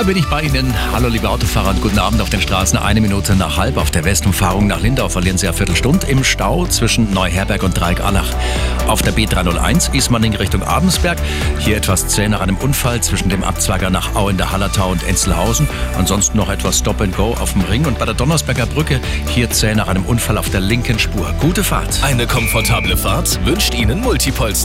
Da bin ich bei Ihnen. Hallo liebe Autofahrer und guten Abend auf den Straßen. Eine Minute nach halb auf der Westumfahrung nach Lindau verlieren Sie eine Viertelstunde im Stau zwischen Neuherberg und Dreieck-Allach. Auf der B301 Ismaning Richtung Abensberg. Hier etwas zäh nach einem Unfall zwischen dem Abzweiger nach Au in der Hallertau und Enzelhausen. Ansonsten noch etwas Stop and Go auf dem Ring und bei der Donnersberger Brücke hier zäh nach einem Unfall auf der linken Spur. Gute Fahrt. Eine komfortable Fahrt wünscht Ihnen Multipolster.